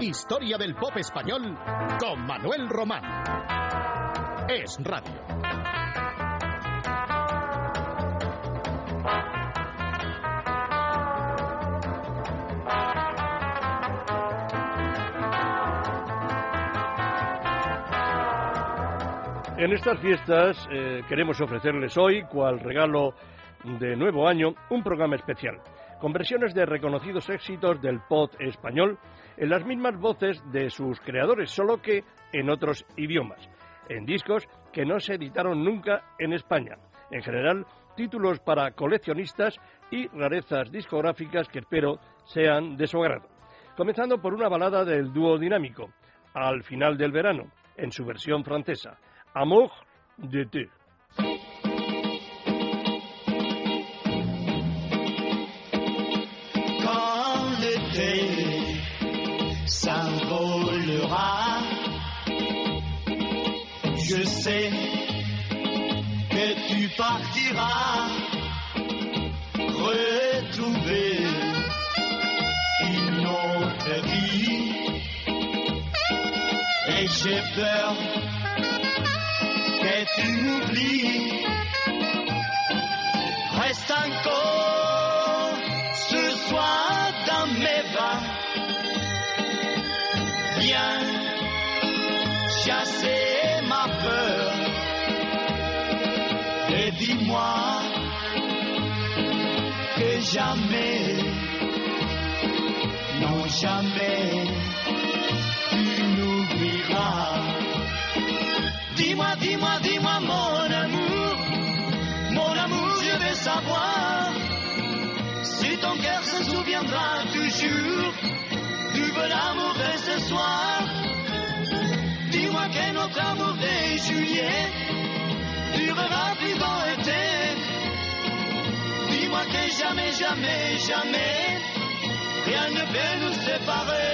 Historia del pop español con Manuel Román. Es radio. En estas fiestas eh, queremos ofrecerles hoy, cual regalo de nuevo año, un programa especial, con versiones de reconocidos éxitos del pop español en las mismas voces de sus creadores, solo que en otros idiomas, en discos que no se editaron nunca en España. En general, títulos para coleccionistas y rarezas discográficas que espero sean de su agrado. Comenzando por una balada del dúo dinámico, Al final del verano, en su versión francesa. Amour d'été. Quand partiras retrouver une autre vie. Et j'ai peur que tu m'oublies. Reste encore ce soir jamais, non jamais, tu n'oublieras. Dis-moi, dis-moi, dis-moi mon amour, mon amour, je veux savoir si ton cœur se souviendra toujours du bon amour de ce soir. Dis-moi que notre amour de juillet durera vivant été. Que jamais, jamais, jamais, rien ne peut nous séparer.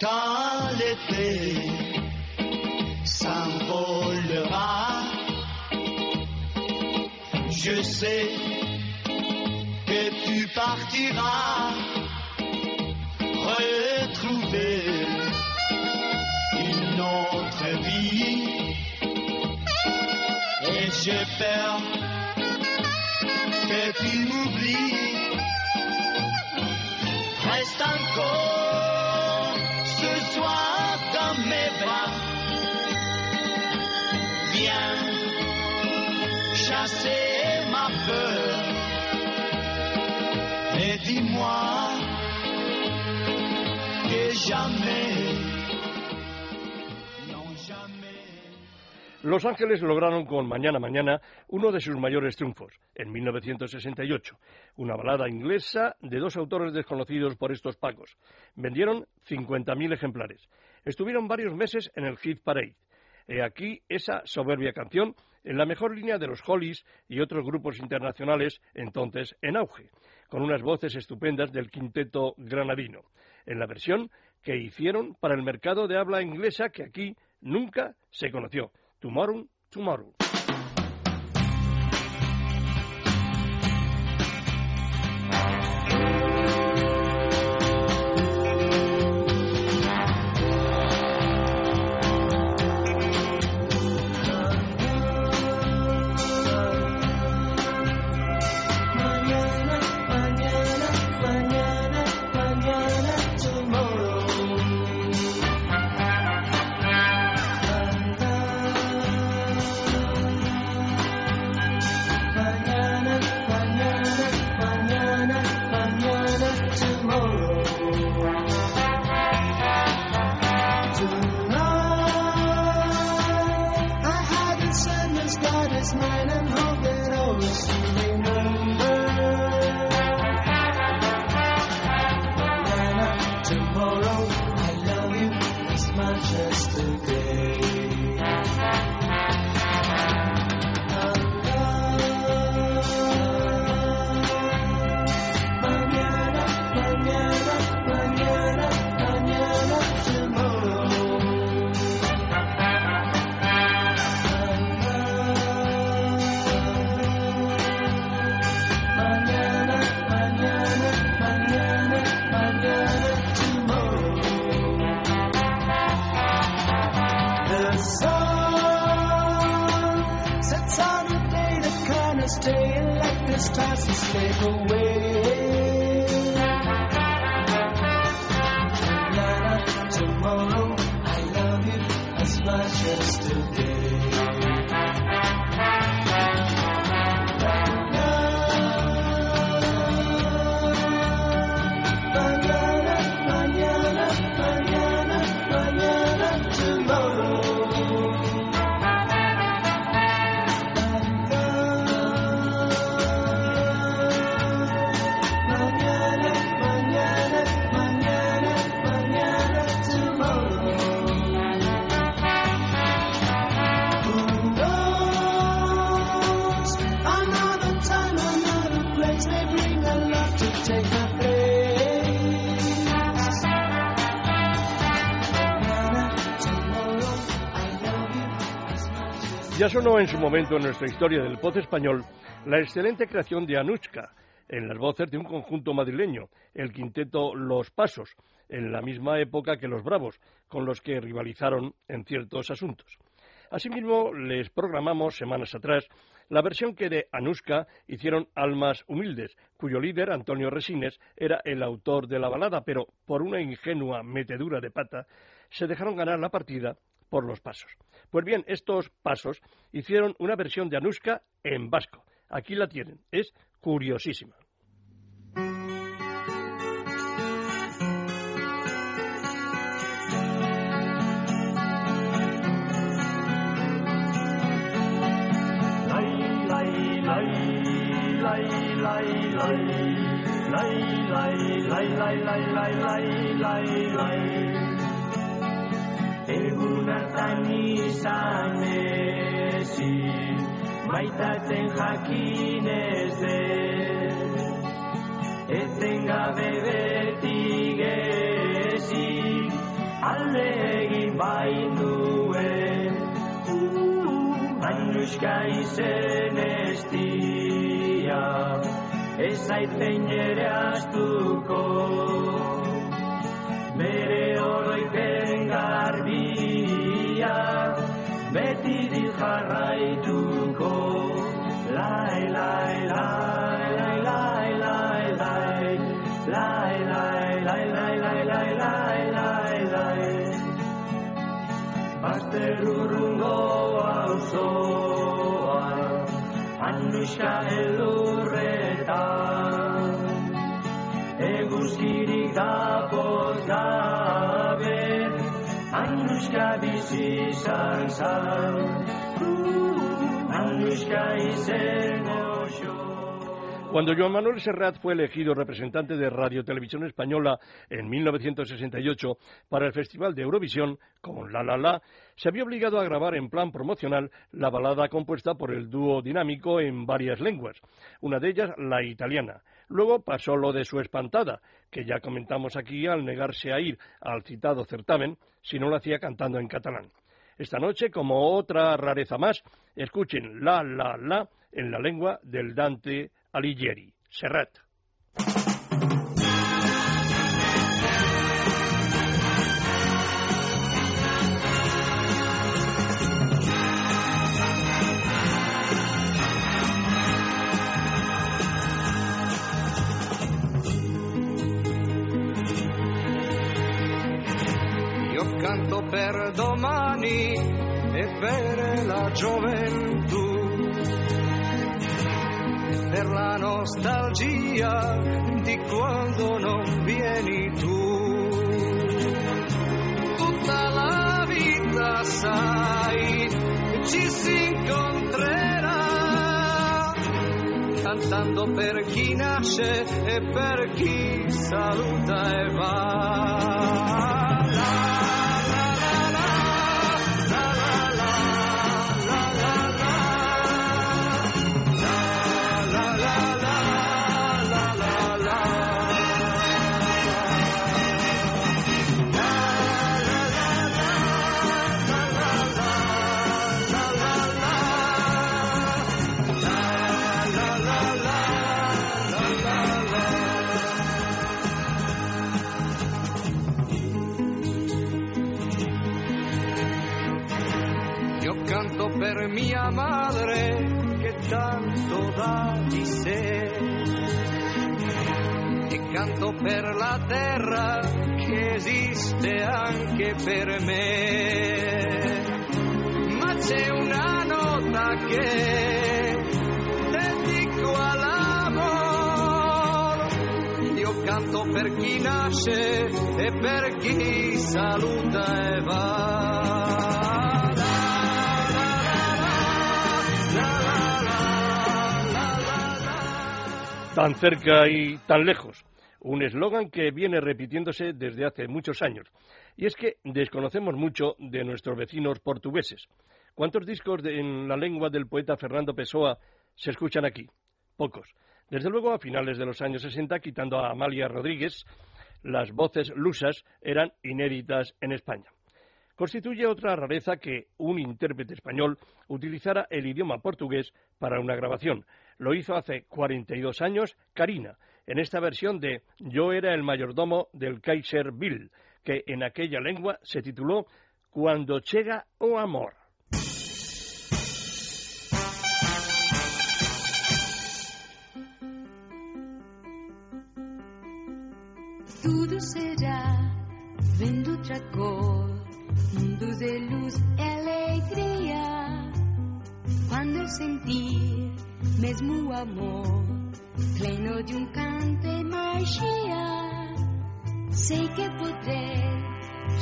Quand l'été s'envolera. Je sais que tu partiras retrouver une autre vie. Et peur que tu m'oublies. Reste encore ce soir dans mes bras. Viens chasser ma peur et dis-moi que jamais, Los Ángeles lograron con Mañana Mañana uno de sus mayores triunfos, en 1968, una balada inglesa de dos autores desconocidos por estos pagos. Vendieron 50.000 ejemplares. Estuvieron varios meses en el Hit Parade. He aquí esa soberbia canción en la mejor línea de los Hollies y otros grupos internacionales entonces en auge, con unas voces estupendas del quinteto granadino, en la versión que hicieron para el mercado de habla inglesa que aquí nunca se conoció. Tomorrow, Tomorrow. Ya sonó en su momento en nuestra historia del pop español la excelente creación de Anushka en las voces de un conjunto madrileño, el quinteto Los Pasos, en la misma época que Los Bravos, con los que rivalizaron en ciertos asuntos. Asimismo, les programamos semanas atrás la versión que de Anushka hicieron Almas Humildes, cuyo líder, Antonio Resines, era el autor de la balada, pero por una ingenua metedura de pata, se dejaron ganar la partida por los pasos. Pues bien, estos pasos hicieron una versión de Anushka en vasco. Aquí la tienen. Es curiosísima. Hartan izan ezin, maitatzen jakin ez den. Etengabe beti gezik, alde egin bainuen. Anuska izen estia, ez aiten ere astuko. Bere puska elurretan Eguzkirik da pozgabe Anuska bizi izan zan Anuska izango Cuando Joan Manuel Serrat fue elegido representante de Radio Televisión Española en 1968 para el Festival de Eurovisión con La La La, se vio obligado a grabar en plan promocional la balada compuesta por el dúo dinámico en varias lenguas, una de ellas la italiana. Luego pasó lo de su espantada, que ya comentamos aquí al negarse a ir al citado certamen si no lo hacía cantando en catalán. Esta noche, como otra rareza más, escuchen La La La en la lengua del Dante Alighieri, Serrat. Nostalgia di quando non vieni tu. Tutta la vita sai ci si incontrerà, cantando per chi nasce e per chi saluta e va. E canto per la terra che esiste anche per me. Ma c'è una nota che dedico all'amor. Io canto per chi nasce e per chi saluta e va. Tan cerca y tan lejos. Un eslogan que viene repitiéndose desde hace muchos años. Y es que desconocemos mucho de nuestros vecinos portugueses. ¿Cuántos discos en la lengua del poeta Fernando Pessoa se escuchan aquí? Pocos. Desde luego, a finales de los años 60, quitando a Amalia Rodríguez, las voces lusas eran inéditas en España. Constituye otra rareza que un intérprete español utilizara el idioma portugués para una grabación. Lo hizo hace 42 años Karina, en esta versión de Yo era el mayordomo del Kaiser Bill, que en aquella lengua se tituló Cuando chega o amor. mesmo amor, pleno de um canto e magia. Sei que poder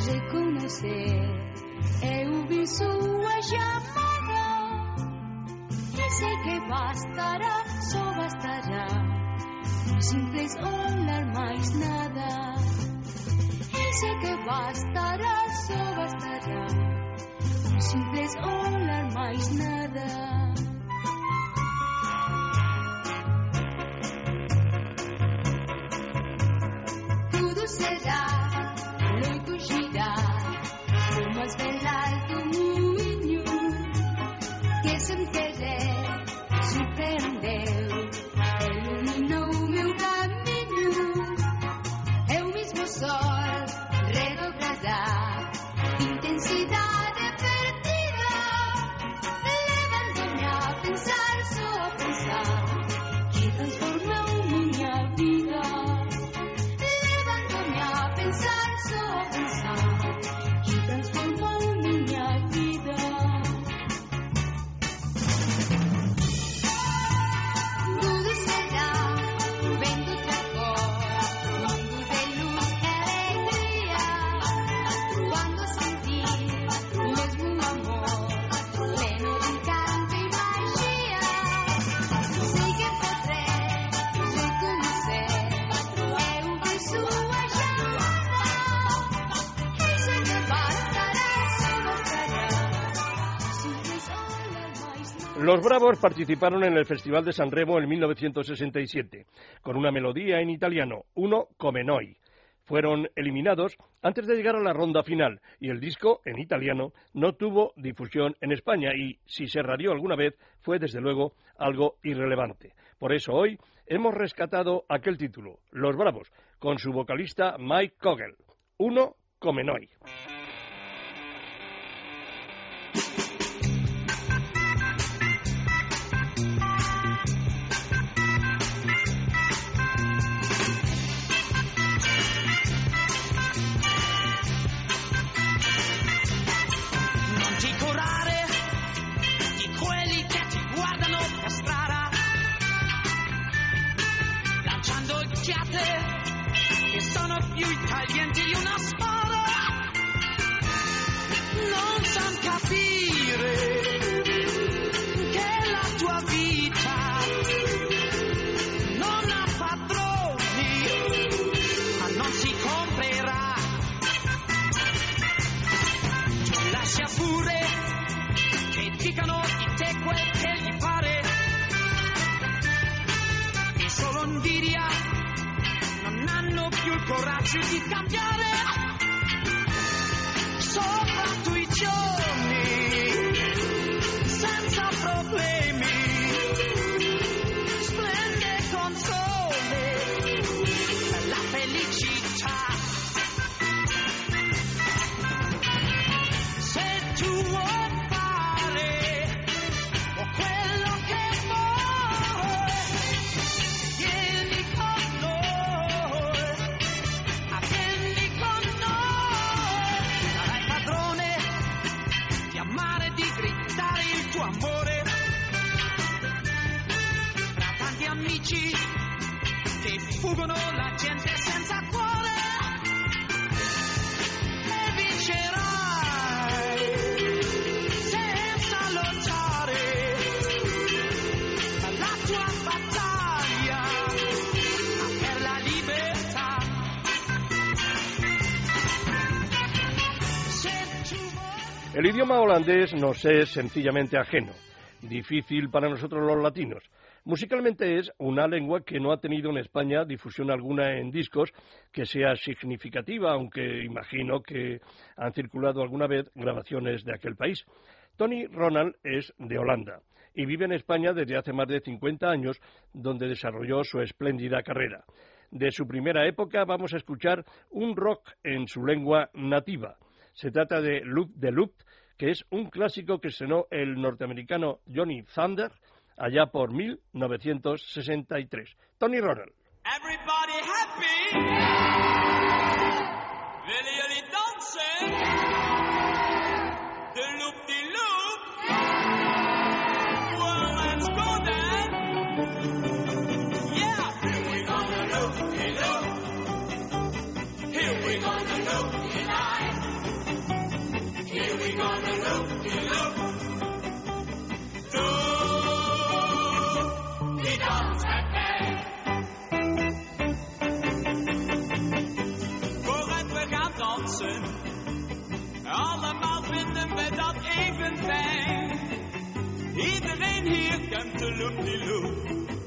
reconhecer é ouvir sua chamada. E sei que bastará, só bastará, um simples olhar, mais nada. E sei que bastará, só bastará, um simples olhar, mais nada. Los Bravos participaron en el Festival de San Remo en 1967, con una melodía en italiano, Uno come noi. Fueron eliminados antes de llegar a la ronda final y el disco, en italiano, no tuvo difusión en España y, si se radió alguna vez, fue desde luego algo irrelevante. Por eso hoy hemos rescatado aquel título, Los Bravos, con su vocalista Mike Kogel, Uno come noi. Idioma holandés nos es sencillamente ajeno, difícil para nosotros los latinos. Musicalmente es una lengua que no ha tenido en España difusión alguna en discos que sea significativa, aunque imagino que han circulado alguna vez grabaciones de aquel país. Tony Ronald es de Holanda y vive en España desde hace más de 50 años, donde desarrolló su espléndida carrera. De su primera época vamos a escuchar un rock en su lengua nativa. Se trata de Loop de Loop, que es un clásico que estrenó el norteamericano Johnny Thunder allá por 1963. Tony Ronald. Everybody happy? The loop loop? Yeah. Here we go the loop de loop. Here we loop-de-loop.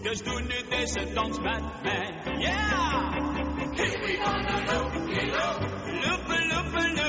Just doing nu deze dans met mij. Yeah! Here we gonna loop-de-loop. loop de loop de loop.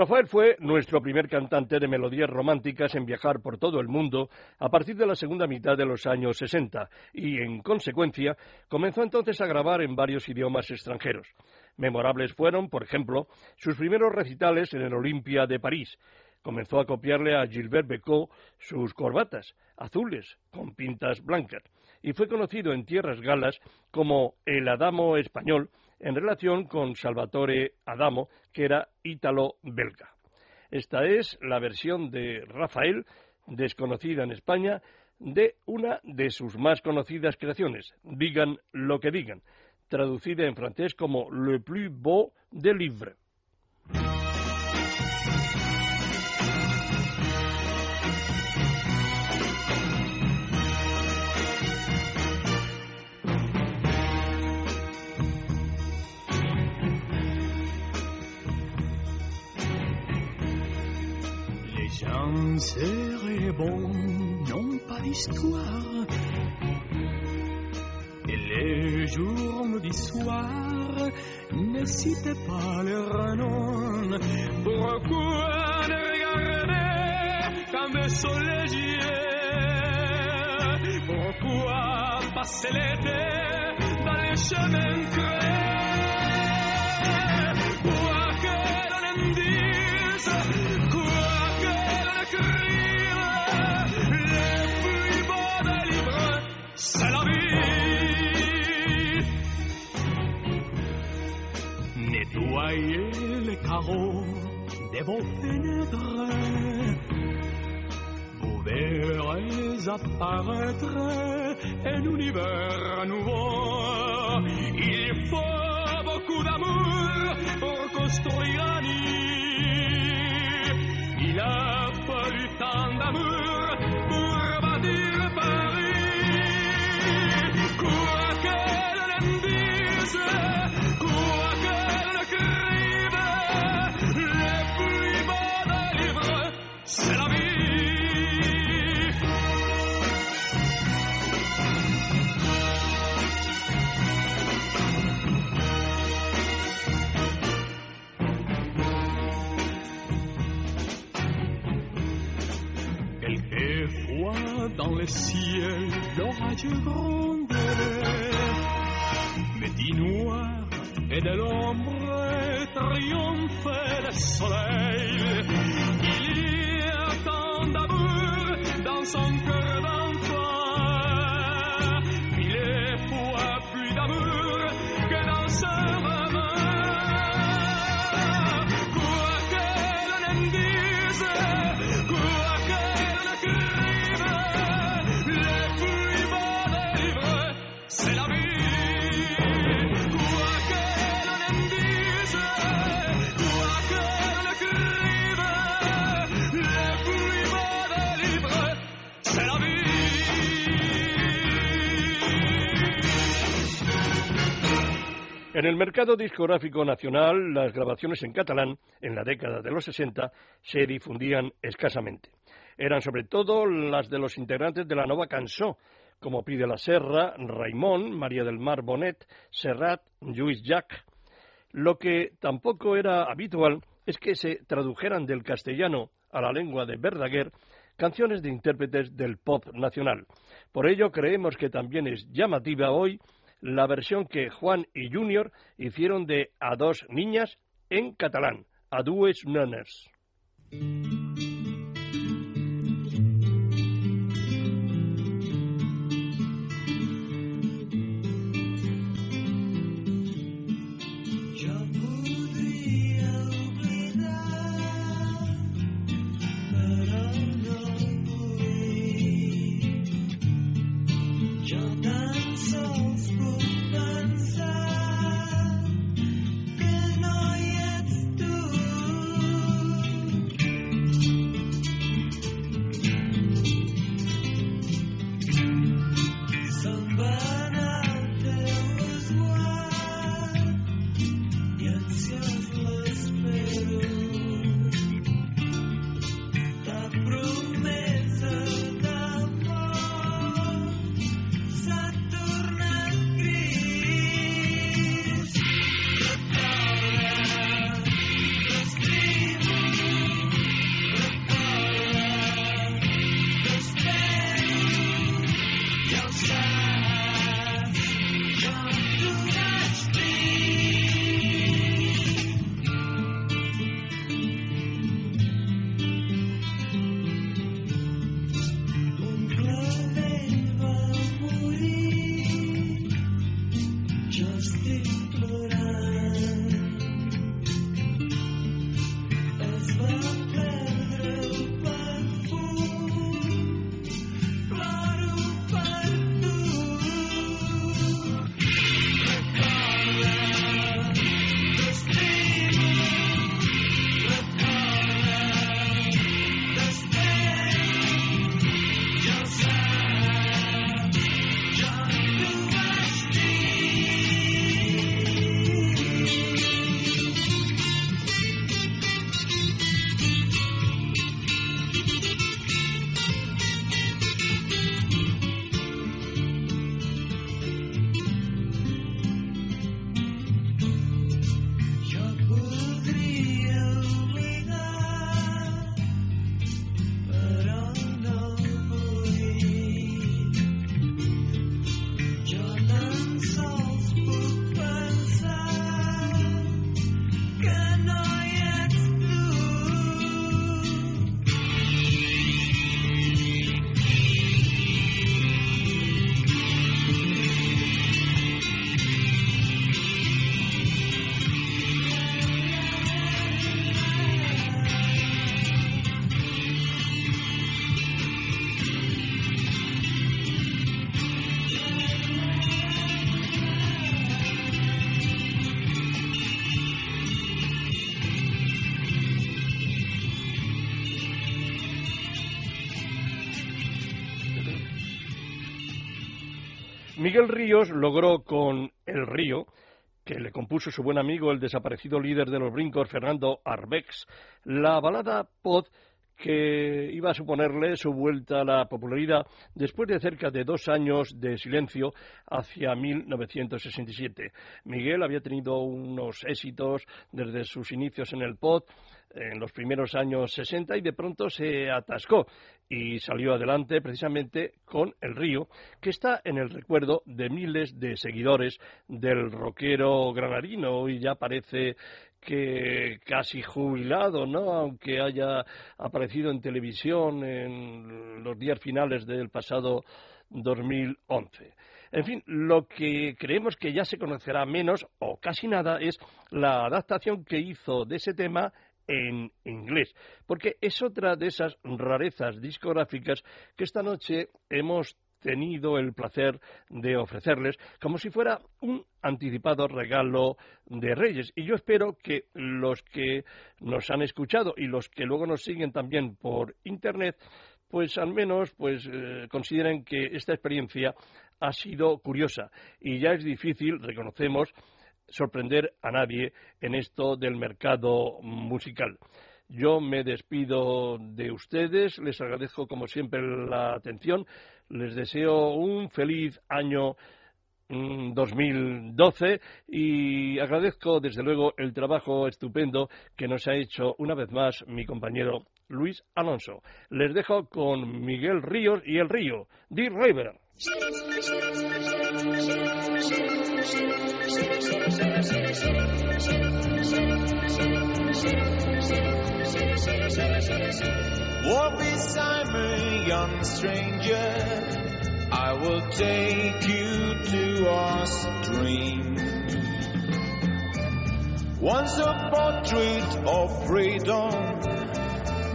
Rafael fue nuestro primer cantante de melodías románticas en viajar por todo el mundo a partir de la segunda mitad de los años 60 y, en consecuencia, comenzó entonces a grabar en varios idiomas extranjeros. Memorables fueron, por ejemplo, sus primeros recitales en el Olympia de París. Comenzó a copiarle a Gilbert Becot sus corbatas, azules, con pintas blancas, y fue conocido en tierras galas como el Adamo español en relación con Salvatore Adamo, que era ítalo-belga. Esta es la versión de Rafael, desconocida en España, de una de sus más conocidas creaciones, Digan lo que digan, traducida en francés como Le plus beau des livres. Les gens seraient bons, n'ont pas d'histoire. Et les jours du soir, ne citez pas leur nom. Pourquoi ne regarder comme yeux Pourquoi passer l'été dans les chemins creux? Quoi que l'on en dise, voyez les carreaux de vos fenêtres. Vous verrez apparaître un univers nouveau. Il faut beaucoup d'amour pour construire un nid. Il a fallu tant d'amour le ciel, l'orage gronde. Mais dit noir et de l'ombre triomphe le soleil. Il y a tant d'amour dans son cœur En el mercado discográfico nacional, las grabaciones en catalán, en la década de los 60, se difundían escasamente. Eran sobre todo las de los integrantes de la Nova Cançó, como Pide la Serra, Raimón, María del Mar Bonet, Serrat, Lluís Llach. Lo que tampoco era habitual es que se tradujeran del castellano a la lengua de Verdaguer canciones de intérpretes del pop nacional. Por ello creemos que también es llamativa hoy la versión que Juan y Junior hicieron de A dos niñas en catalán, A dues nenes. Miguel Ríos logró con El Río, que le compuso su buen amigo, el desaparecido líder de los brincos, Fernando Arbex, la balada Pod que iba a suponerle su vuelta a la popularidad después de cerca de dos años de silencio hacia 1967. Miguel había tenido unos éxitos desde sus inicios en el pod en los primeros años 60 y de pronto se atascó y salió adelante precisamente con El Río, que está en el recuerdo de miles de seguidores del rockero granadino y ya parece que casi jubilado, ¿no? Aunque haya aparecido en televisión en los días finales del pasado 2011. En fin, lo que creemos que ya se conocerá menos o casi nada es la adaptación que hizo de ese tema en inglés, porque es otra de esas rarezas discográficas que esta noche hemos tenido el placer de ofrecerles como si fuera un anticipado regalo de Reyes. Y yo espero que los que nos han escuchado y los que luego nos siguen también por Internet, pues al menos pues eh, consideren que esta experiencia ha sido curiosa y ya es difícil, reconocemos, sorprender a nadie en esto del mercado musical. Yo me despido de ustedes, les agradezco como siempre la atención, les deseo un feliz año mm, 2012 y agradezco desde luego el trabajo estupendo que nos ha hecho una vez más mi compañero Luis Alonso. Les dejo con Miguel Ríos y el Río, River. Walk beside me, young stranger. I will take you to our stream. Once a portrait of freedom,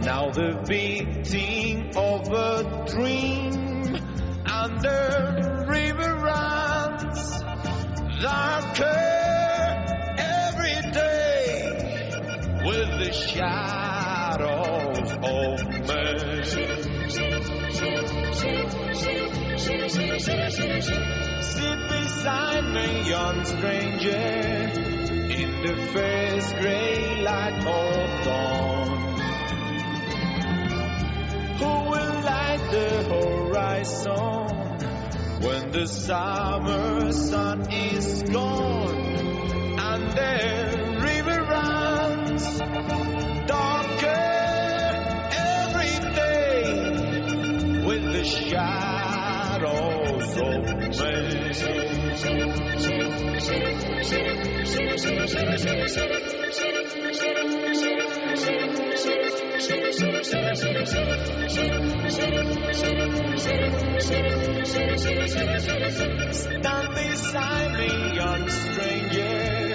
now the beating of a dream. And the river runs darker shadows of man. Sit beside me, young stranger, in the first gray light of dawn. Who will light the horizon when the summer sun is gone Stand beside me, young stranger,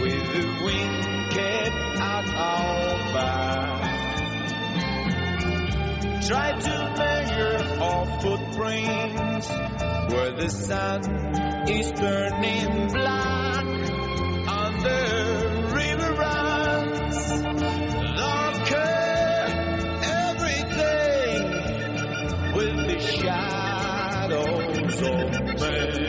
with the wind kept at our back. Try to measure our footprints where the sun is turning black and the river runs darker every day with the shadows of man.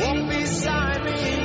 Walk beside me,